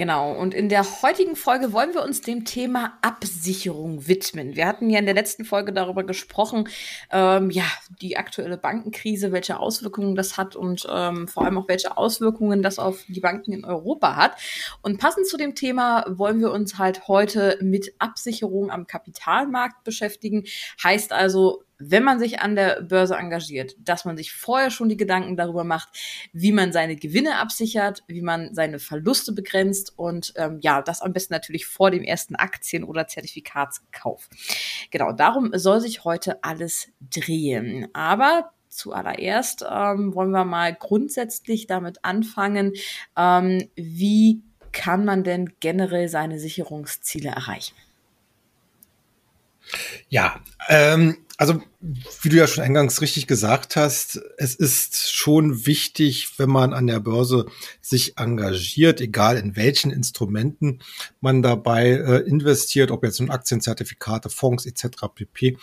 Genau, und in der heutigen Folge wollen wir uns dem Thema Absicherung widmen. Wir hatten ja in der letzten Folge darüber gesprochen, ähm, ja, die aktuelle Bankenkrise, welche Auswirkungen das hat und ähm, vor allem auch welche Auswirkungen das auf die Banken in Europa hat. Und passend zu dem Thema wollen wir uns halt heute mit Absicherung am Kapitalmarkt beschäftigen. Heißt also, wenn man sich an der Börse engagiert, dass man sich vorher schon die Gedanken darüber macht, wie man seine Gewinne absichert, wie man seine Verluste begrenzt und ähm, ja, das am besten natürlich vor dem ersten Aktien- oder Zertifikatskauf. Genau, darum soll sich heute alles drehen. Aber zuallererst ähm, wollen wir mal grundsätzlich damit anfangen, ähm, wie kann man denn generell seine Sicherungsziele erreichen? Ja, ähm, also wie du ja schon eingangs richtig gesagt hast, es ist schon wichtig, wenn man an der Börse sich engagiert, egal in welchen Instrumenten man dabei äh, investiert, ob jetzt in Aktienzertifikate, Fonds etc. pp.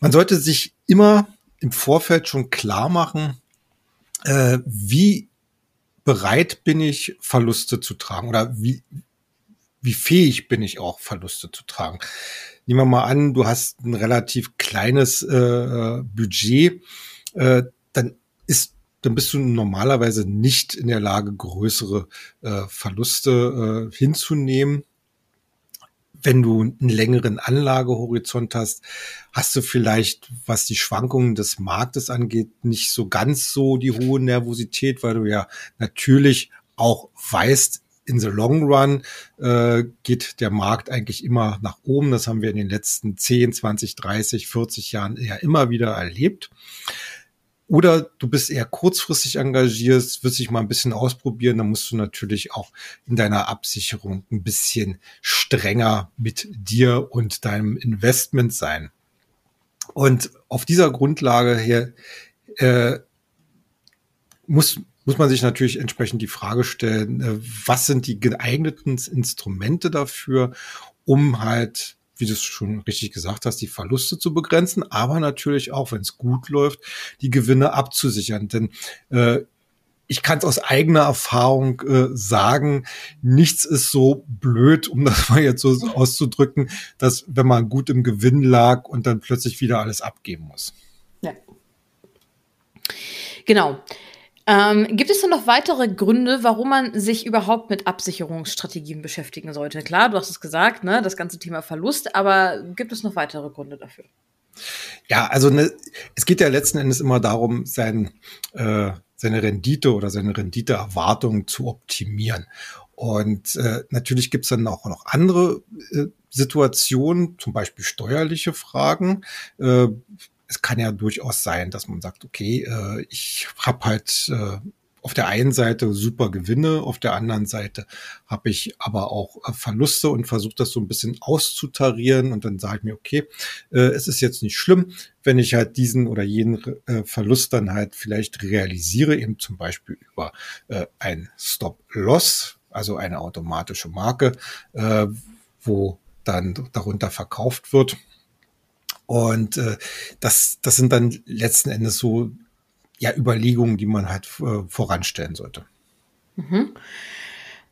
Man sollte sich immer im Vorfeld schon klar machen, äh, wie bereit bin ich, Verluste zu tragen oder wie, wie fähig bin ich auch, Verluste zu tragen nehmen wir mal an, du hast ein relativ kleines äh, Budget, äh, dann ist dann bist du normalerweise nicht in der Lage, größere äh, Verluste äh, hinzunehmen. Wenn du einen längeren Anlagehorizont hast, hast du vielleicht, was die Schwankungen des Marktes angeht, nicht so ganz so die hohe Nervosität, weil du ja natürlich auch weißt, in the long run äh, geht der Markt eigentlich immer nach oben. Das haben wir in den letzten 10, 20, 30, 40 Jahren ja immer wieder erlebt. Oder du bist eher kurzfristig engagiert, wirst dich mal ein bisschen ausprobieren, dann musst du natürlich auch in deiner Absicherung ein bisschen strenger mit dir und deinem Investment sein. Und auf dieser Grundlage her äh, muss, muss man sich natürlich entsprechend die Frage stellen, äh, was sind die geeigneten Instrumente dafür, um halt, wie du es schon richtig gesagt hast, die Verluste zu begrenzen, aber natürlich auch, wenn es gut läuft, die Gewinne abzusichern. Denn äh, ich kann es aus eigener Erfahrung äh, sagen, nichts ist so blöd, um das mal jetzt so auszudrücken, dass wenn man gut im Gewinn lag und dann plötzlich wieder alles abgeben muss. Ja. Genau. Ähm, gibt es denn noch weitere Gründe, warum man sich überhaupt mit Absicherungsstrategien beschäftigen sollte? Klar, du hast es gesagt, ne, das ganze Thema Verlust, aber gibt es noch weitere Gründe dafür? Ja, also ne, es geht ja letzten Endes immer darum, sein, äh, seine Rendite oder seine Renditeerwartung zu optimieren. Und äh, natürlich gibt's dann auch noch andere äh, Situationen, zum Beispiel steuerliche Fragen. Äh, es kann ja durchaus sein, dass man sagt, okay, äh, ich habe halt äh, auf der einen Seite super Gewinne, auf der anderen Seite habe ich aber auch äh, Verluste und versuche das so ein bisschen auszutarieren und dann sage ich mir, okay, es ist jetzt nicht schlimm, wenn ich halt diesen oder jenen Verlust dann halt vielleicht realisiere, eben zum Beispiel über ein Stop-Loss, also eine automatische Marke, wo dann darunter verkauft wird und äh, das, das sind dann letzten Endes so ja Überlegungen, die man halt äh, voranstellen sollte. Mhm.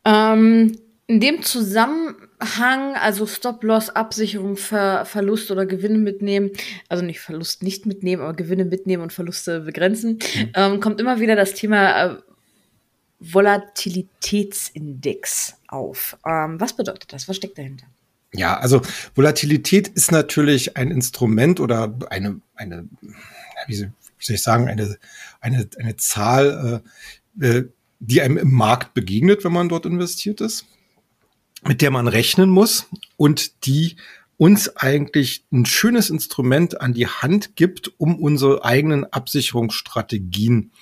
Ähm, in dem Zusammenhang, also Stop-Loss, Absicherung, Ver Verlust oder Gewinne mitnehmen, also nicht Verlust nicht mitnehmen, aber Gewinne mitnehmen und Verluste begrenzen, mhm. ähm, kommt immer wieder das Thema äh, Volatilitätsindex auf. Ähm, was bedeutet das? Was steckt dahinter? Ja, also Volatilität ist natürlich ein Instrument oder eine, eine wie soll ich sagen, eine, eine, eine Zahl, äh, äh, die einem im Markt begegnet, wenn man dort investiert ist, mit der man rechnen muss und die uns eigentlich ein schönes Instrument an die Hand gibt, um unsere eigenen Absicherungsstrategien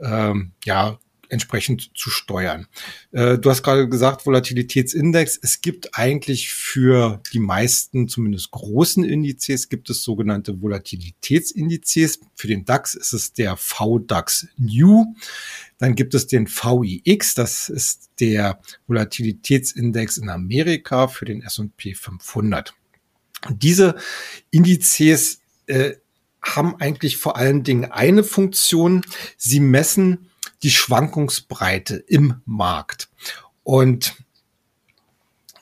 ähm, ja entsprechend zu steuern. Äh, du hast gerade gesagt, Volatilitätsindex. Es gibt eigentlich für die meisten, zumindest großen Indizes, gibt es sogenannte Volatilitätsindizes. Für den DAX ist es der VDAX New. Dann gibt es den VIX, das ist der Volatilitätsindex in Amerika für den S&P 500. Diese Indizes äh, haben eigentlich vor allen Dingen eine Funktion. Sie messen die Schwankungsbreite im Markt. Und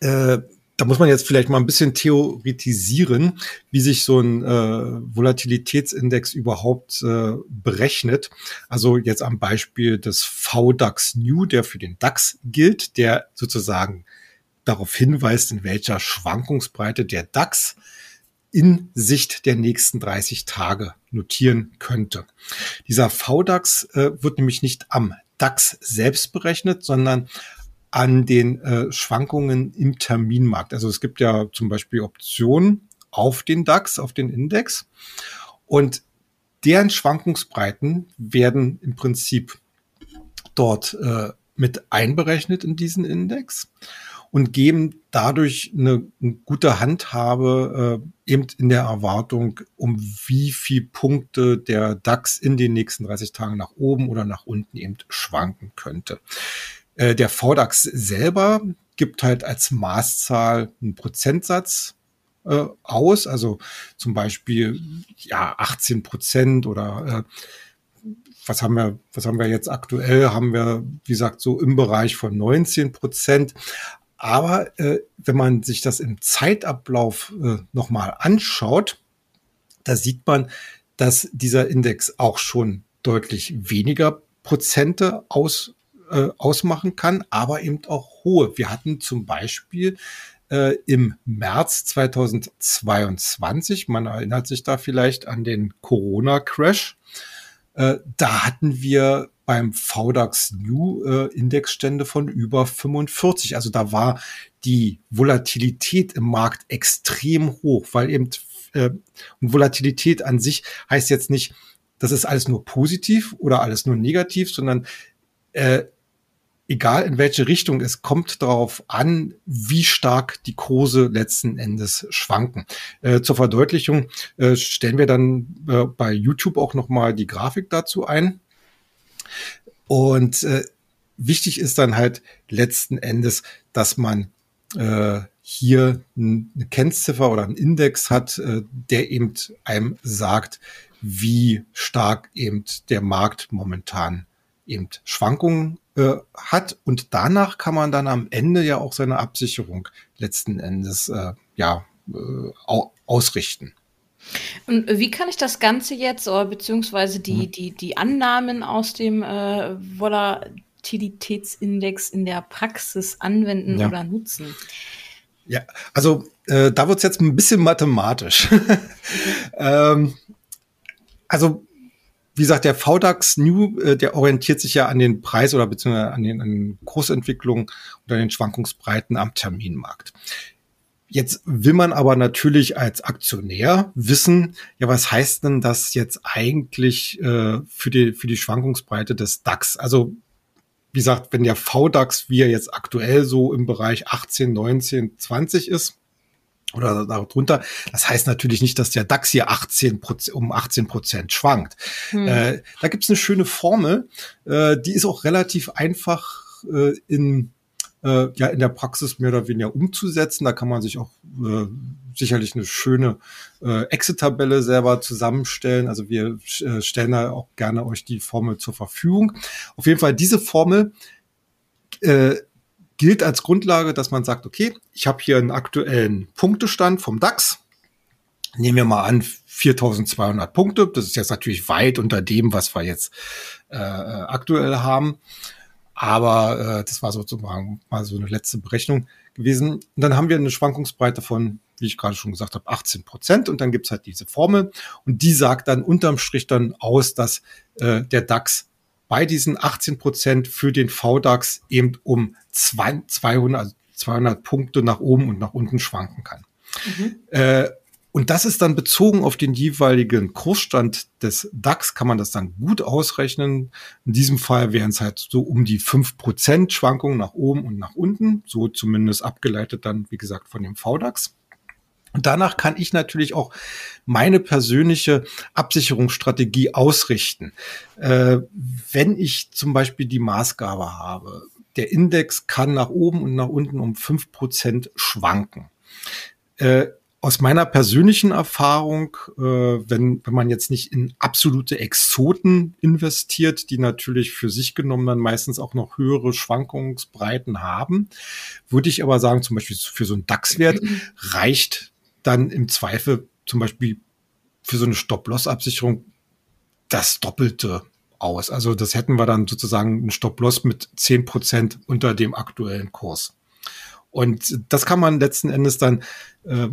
äh, da muss man jetzt vielleicht mal ein bisschen theoretisieren, wie sich so ein äh, Volatilitätsindex überhaupt äh, berechnet. Also jetzt am Beispiel des VDAX New, der für den DAX gilt, der sozusagen darauf hinweist, in welcher Schwankungsbreite der DAX in Sicht der nächsten 30 Tage notieren könnte. Dieser VDAX äh, wird nämlich nicht am DAX selbst berechnet, sondern an den äh, Schwankungen im Terminmarkt. Also es gibt ja zum Beispiel Optionen auf den DAX, auf den Index. Und deren Schwankungsbreiten werden im Prinzip dort äh, mit einberechnet in diesen Index und geben dadurch eine, eine gute Handhabe äh, eben in der Erwartung, um wie viel Punkte der DAX in den nächsten 30 Tagen nach oben oder nach unten eben schwanken könnte. Äh, der VDAX selber gibt halt als Maßzahl einen Prozentsatz äh, aus, also zum Beispiel ja 18 Prozent oder äh, was haben wir, was haben wir jetzt aktuell? Haben wir, wie gesagt, so im Bereich von 19 Prozent. Aber äh, wenn man sich das im Zeitablauf äh, nochmal anschaut, da sieht man, dass dieser Index auch schon deutlich weniger Prozente aus, äh, ausmachen kann, aber eben auch hohe. Wir hatten zum Beispiel äh, im März 2022, man erinnert sich da vielleicht an den Corona-Crash, äh, da hatten wir beim VDAX New äh, Indexstände von über 45. Also da war die Volatilität im Markt extrem hoch, weil eben äh, und Volatilität an sich heißt jetzt nicht, das ist alles nur positiv oder alles nur negativ, sondern äh, egal in welche Richtung, es kommt darauf an, wie stark die Kurse letzten Endes schwanken. Äh, zur Verdeutlichung äh, stellen wir dann äh, bei YouTube auch nochmal die Grafik dazu ein. Und äh, wichtig ist dann halt letzten Endes, dass man äh, hier eine Kennziffer oder einen Index hat, äh, der eben einem sagt, wie stark eben der Markt momentan eben Schwankungen äh, hat und danach kann man dann am Ende ja auch seine Absicherung letzten Endes äh, ja äh, ausrichten. Und wie kann ich das Ganze jetzt, oder beziehungsweise die, mhm. die, die Annahmen aus dem äh, Volatilitätsindex in der Praxis anwenden ja. oder nutzen? Ja, also äh, da wird es jetzt ein bisschen mathematisch. ähm, also wie gesagt, der VDAX New, äh, der orientiert sich ja an den Preis oder beziehungsweise an den, an den Kursentwicklungen oder den Schwankungsbreiten am Terminmarkt. Jetzt will man aber natürlich als Aktionär wissen, ja, was heißt denn das jetzt eigentlich äh, für, die, für die Schwankungsbreite des DAX? Also, wie gesagt, wenn der VDAX, wie er jetzt aktuell so im Bereich 18, 19, 20 ist, oder darunter. Das heißt natürlich nicht, dass der DAX hier 18 um 18 Prozent schwankt. Hm. Äh, da gibt's eine schöne Formel, äh, die ist auch relativ einfach äh, in äh, ja in der Praxis mehr oder weniger umzusetzen. Da kann man sich auch äh, sicherlich eine schöne äh, Exit-Tabelle selber zusammenstellen. Also wir äh, stellen da auch gerne euch die Formel zur Verfügung. Auf jeden Fall diese Formel äh, gilt als Grundlage, dass man sagt, okay, ich habe hier einen aktuellen Punktestand vom DAX. Nehmen wir mal an 4200 Punkte. Das ist jetzt natürlich weit unter dem, was wir jetzt äh, aktuell haben. Aber äh, das war sozusagen mal so eine letzte Berechnung gewesen. Und dann haben wir eine Schwankungsbreite von, wie ich gerade schon gesagt habe, 18 Prozent. Und dann gibt's halt diese Formel. Und die sagt dann unterm Strich dann aus, dass äh, der DAX bei diesen 18 Prozent für den VDAX eben um 200, also 200 Punkte nach oben und nach unten schwanken kann. Mhm. Äh, und das ist dann bezogen auf den jeweiligen Kursstand des DAX, kann man das dann gut ausrechnen. In diesem Fall wären es halt so um die fünf Prozent Schwankungen nach oben und nach unten, so zumindest abgeleitet dann, wie gesagt, von dem VDAX. Und danach kann ich natürlich auch meine persönliche Absicherungsstrategie ausrichten. Äh, wenn ich zum Beispiel die Maßgabe habe, der Index kann nach oben und nach unten um fünf Prozent schwanken. Äh, aus meiner persönlichen Erfahrung, äh, wenn, wenn man jetzt nicht in absolute Exoten investiert, die natürlich für sich genommen dann meistens auch noch höhere Schwankungsbreiten haben, würde ich aber sagen, zum Beispiel für so einen DAX-Wert reicht dann im Zweifel zum Beispiel für so eine Stop-Loss-Absicherung das Doppelte aus. Also das hätten wir dann sozusagen einen Stop-Loss mit zehn Prozent unter dem aktuellen Kurs. Und das kann man letzten Endes dann äh,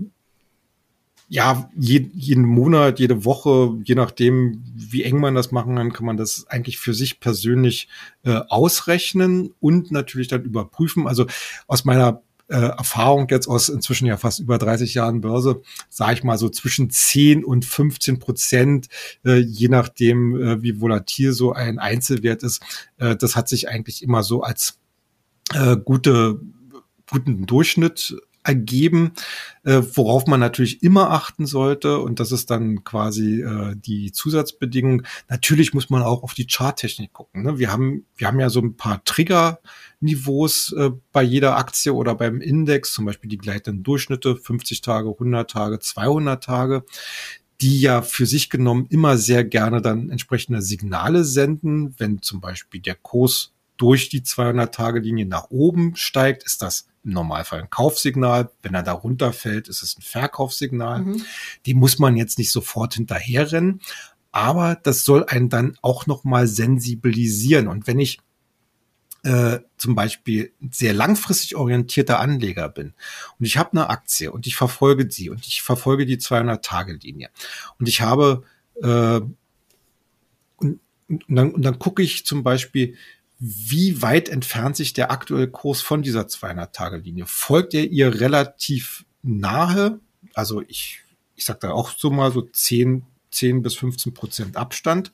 ja, je, jeden Monat, jede Woche, je nachdem, wie eng man das machen kann, kann man das eigentlich für sich persönlich äh, ausrechnen und natürlich dann überprüfen. Also aus meiner äh, Erfahrung jetzt aus inzwischen ja fast über 30 Jahren Börse, sage ich mal so zwischen 10 und 15 Prozent, äh, je nachdem, äh, wie volatil so ein Einzelwert ist. Äh, das hat sich eigentlich immer so als äh, gute guten Durchschnitt ergeben, äh, worauf man natürlich immer achten sollte. Und das ist dann quasi äh, die Zusatzbedingung. Natürlich muss man auch auf die Charttechnik gucken. Ne? Wir haben, wir haben ja so ein paar Triggerniveaus äh, bei jeder Aktie oder beim Index, zum Beispiel die gleitenden Durchschnitte, 50 Tage, 100 Tage, 200 Tage die ja für sich genommen immer sehr gerne dann entsprechende Signale senden. Wenn zum Beispiel der Kurs durch die 200-Tage-Linie nach oben steigt, ist das im Normalfall ein Kaufsignal. Wenn er da runterfällt, ist es ein Verkaufssignal. Mhm. Die muss man jetzt nicht sofort hinterherrennen, aber das soll einen dann auch noch mal sensibilisieren. Und wenn ich äh, zum Beispiel sehr langfristig orientierter Anleger bin und ich habe eine Aktie und ich verfolge sie und ich verfolge die 200-Tage-Linie und ich habe äh, und, und, dann, und dann gucke ich zum Beispiel, wie weit entfernt sich der aktuelle Kurs von dieser 200-Tage-Linie? Folgt er ihr relativ nahe? Also ich, ich sage da auch so mal so 10, 10 bis 15 Prozent Abstand.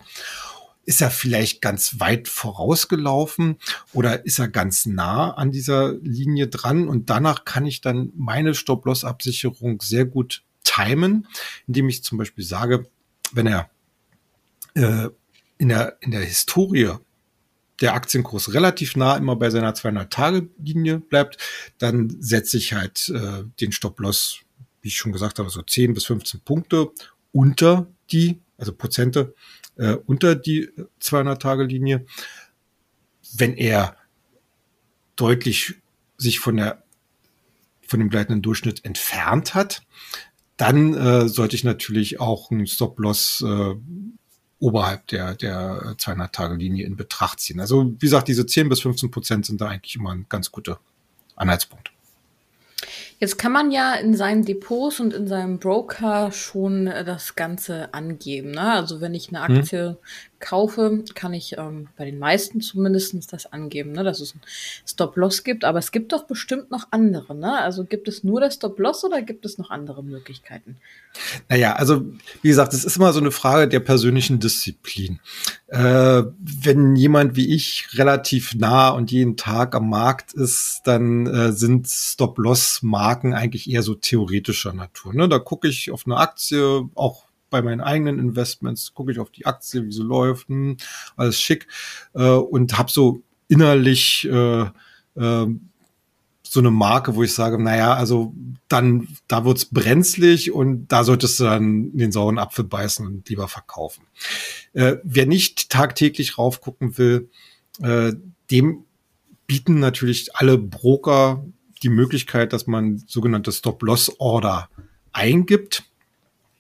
Ist er vielleicht ganz weit vorausgelaufen oder ist er ganz nah an dieser Linie dran? Und danach kann ich dann meine Stop-Loss-Absicherung sehr gut timen, indem ich zum Beispiel sage, wenn er äh, in, der, in der Historie der Aktienkurs relativ nah immer bei seiner 200-Tage-Linie bleibt, dann setze ich halt äh, den Stop-Loss, wie ich schon gesagt habe, so 10 bis 15 Punkte unter die, also Prozente äh, unter die 200-Tage-Linie. Wenn er deutlich sich von der von dem gleitenden Durchschnitt entfernt hat, dann äh, sollte ich natürlich auch einen Stop-Loss äh, oberhalb der, der 200-Tage-Linie in Betracht ziehen. Also wie gesagt, diese 10 bis 15 Prozent sind da eigentlich immer ein ganz guter Anhaltspunkt. Jetzt kann man ja in seinen Depots und in seinem Broker schon äh, das Ganze angeben. Ne? Also wenn ich eine mhm. Aktie hm. Kaufe, kann ich ähm, bei den meisten zumindestens das angeben, ne? dass es ein Stop-Loss gibt. Aber es gibt doch bestimmt noch andere. Ne? Also gibt es nur das Stop-Loss oder gibt es noch andere Möglichkeiten? Naja, also wie gesagt, es ist immer so eine Frage der persönlichen Disziplin. Äh, wenn jemand wie ich relativ nah und jeden Tag am Markt ist, dann äh, sind Stop-Loss-Marken eigentlich eher so theoretischer Natur. Ne? Da gucke ich auf eine Aktie, auch bei meinen eigenen Investments, gucke ich auf die Aktie, wie sie läuft, hm, alles schick äh, und habe so innerlich äh, äh, so eine Marke, wo ich sage, naja, also dann, da wird's brenzlig und da solltest du dann den sauren Apfel beißen und lieber verkaufen. Äh, wer nicht tagtäglich raufgucken will, äh, dem bieten natürlich alle Broker die Möglichkeit, dass man sogenannte Stop-Loss-Order eingibt.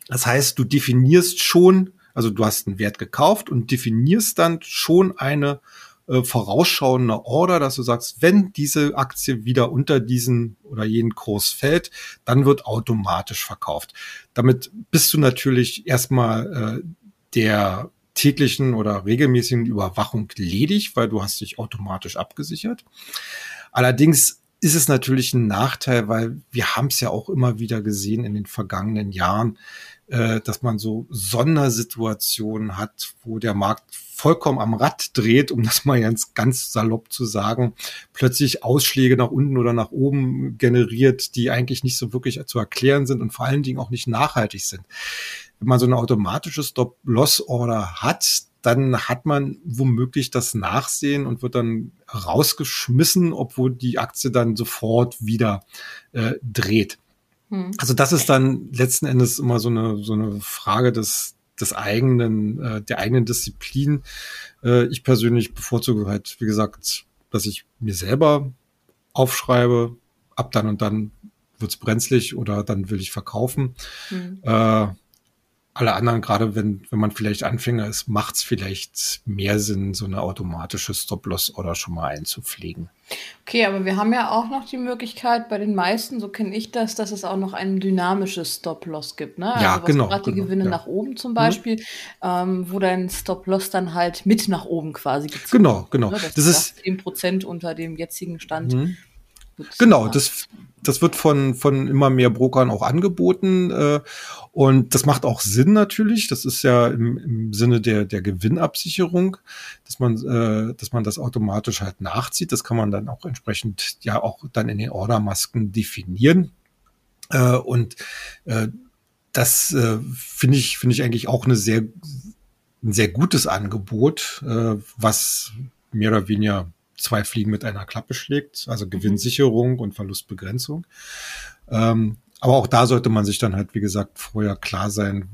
Das heißt, du definierst schon, also du hast einen Wert gekauft und definierst dann schon eine äh, vorausschauende Order, dass du sagst, wenn diese Aktie wieder unter diesen oder jenen Kurs fällt, dann wird automatisch verkauft. Damit bist du natürlich erstmal äh, der täglichen oder regelmäßigen Überwachung ledig, weil du hast dich automatisch abgesichert. Allerdings ist es natürlich ein Nachteil, weil wir haben es ja auch immer wieder gesehen in den vergangenen Jahren, äh, dass man so Sondersituationen hat, wo der Markt vollkommen am Rad dreht, um das mal ganz, ganz salopp zu sagen, plötzlich Ausschläge nach unten oder nach oben generiert, die eigentlich nicht so wirklich zu erklären sind und vor allen Dingen auch nicht nachhaltig sind. Wenn man so eine automatische Stop-Loss-Order hat, dann hat man womöglich das Nachsehen und wird dann rausgeschmissen, obwohl die Aktie dann sofort wieder äh, dreht. Hm. Also das ist dann letzten Endes immer so eine, so eine Frage des, des eigenen, äh, der eigenen Disziplin. Äh, ich persönlich bevorzuge halt, wie gesagt, dass ich mir selber aufschreibe, ab dann und dann wird's brenzlig oder dann will ich verkaufen. Mhm. Äh, alle anderen, gerade wenn, wenn man vielleicht Anfänger ist, macht es vielleicht mehr Sinn, so eine automatische Stop-Loss-Order schon mal einzupflegen. Okay, aber wir haben ja auch noch die Möglichkeit bei den meisten, so kenne ich das, dass es auch noch ein dynamisches Stop-Loss gibt. Ne? Ja, also genau. Gerade die genau, Gewinne ja. nach oben zum Beispiel, mhm. ähm, wo dein Stop-Loss dann halt mit nach oben quasi gezogen Genau, genau. Ne? Das, das ist 10% unter dem jetzigen Stand. Mhm. Genau, das, das wird von, von immer mehr Brokern auch angeboten. Äh, und das macht auch Sinn natürlich. Das ist ja im, im Sinne der, der Gewinnabsicherung, dass man, äh, dass man das automatisch halt nachzieht. Das kann man dann auch entsprechend ja auch dann in den Ordermasken definieren. Äh, und äh, das äh, finde ich, finde ich eigentlich auch eine sehr, ein sehr gutes Angebot, äh, was mehr oder weniger zwei Fliegen mit einer Klappe schlägt, also mhm. Gewinnsicherung und Verlustbegrenzung. Ähm, aber auch da sollte man sich dann halt, wie gesagt, vorher klar sein,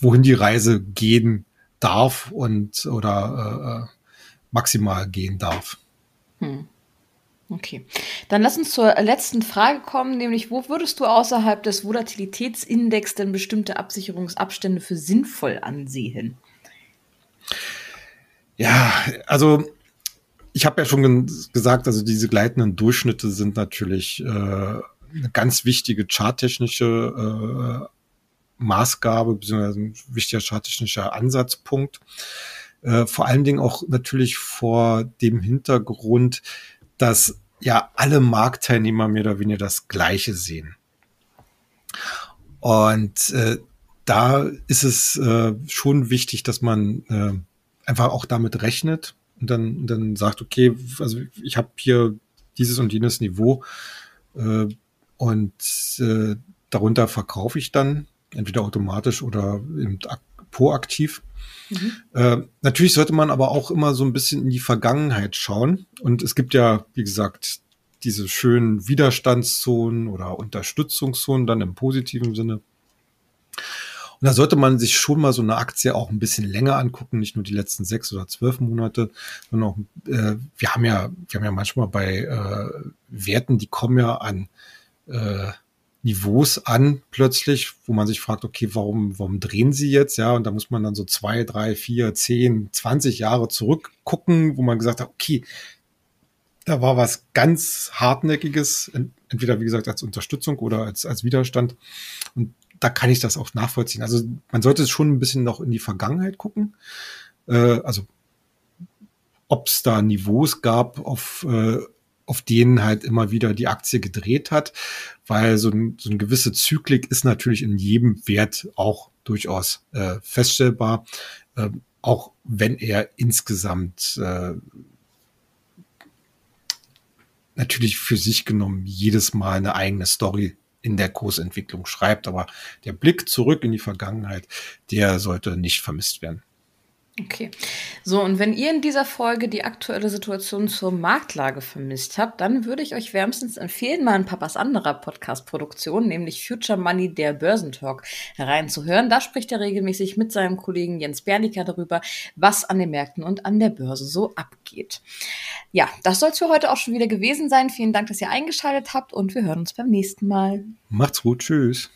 wohin die Reise gehen darf und oder äh, äh maximal gehen darf. Hm. Okay. Dann lass uns zur letzten Frage kommen, nämlich wo würdest du außerhalb des Volatilitätsindex denn bestimmte Absicherungsabstände für sinnvoll ansehen? Ja, also ich habe ja schon gesagt, also diese gleitenden Durchschnitte sind natürlich äh, eine ganz wichtige charttechnische äh, Maßgabe, beziehungsweise ein wichtiger charttechnischer Ansatzpunkt. Äh, vor allen Dingen auch natürlich vor dem Hintergrund, dass ja alle Marktteilnehmer mehr oder weniger das Gleiche sehen. Und äh, da ist es äh, schon wichtig, dass man äh, einfach auch damit rechnet, und dann, und dann sagt, okay, also ich habe hier dieses und jenes Niveau äh, und äh, darunter verkaufe ich dann entweder automatisch oder eben proaktiv. Mhm. Äh, natürlich sollte man aber auch immer so ein bisschen in die Vergangenheit schauen. Und es gibt ja, wie gesagt, diese schönen Widerstandszonen oder Unterstützungszonen dann im positiven Sinne. Und da sollte man sich schon mal so eine Aktie auch ein bisschen länger angucken, nicht nur die letzten sechs oder zwölf Monate, sondern auch, äh, wir haben ja, wir haben ja manchmal bei äh, Werten, die kommen ja an äh, Niveaus an plötzlich, wo man sich fragt, okay, warum, warum drehen sie jetzt? Ja, und da muss man dann so zwei, drei, vier, zehn, zwanzig Jahre zurückgucken, wo man gesagt hat, okay, da war was ganz hartnäckiges, entweder wie gesagt als Unterstützung oder als, als Widerstand. Und da kann ich das auch nachvollziehen. Also man sollte schon ein bisschen noch in die Vergangenheit gucken. Äh, also ob es da Niveaus gab, auf, äh, auf denen halt immer wieder die Aktie gedreht hat, weil so, ein, so eine gewisse Zyklik ist natürlich in jedem Wert auch durchaus äh, feststellbar, äh, auch wenn er insgesamt äh, natürlich für sich genommen jedes Mal eine eigene Story in der Kursentwicklung schreibt. Aber der Blick zurück in die Vergangenheit, der sollte nicht vermisst werden. Okay. So, und wenn ihr in dieser Folge die aktuelle Situation zur Marktlage vermisst habt, dann würde ich euch wärmstens empfehlen, mal in Papas anderer Podcast-Produktion, nämlich Future Money, der Börsentalk, hereinzuhören. Da spricht er regelmäßig mit seinem Kollegen Jens Berliker darüber, was an den Märkten und an der Börse so abgeht. Ja, das soll es für heute auch schon wieder gewesen sein. Vielen Dank, dass ihr eingeschaltet habt und wir hören uns beim nächsten Mal. Macht's gut. Tschüss.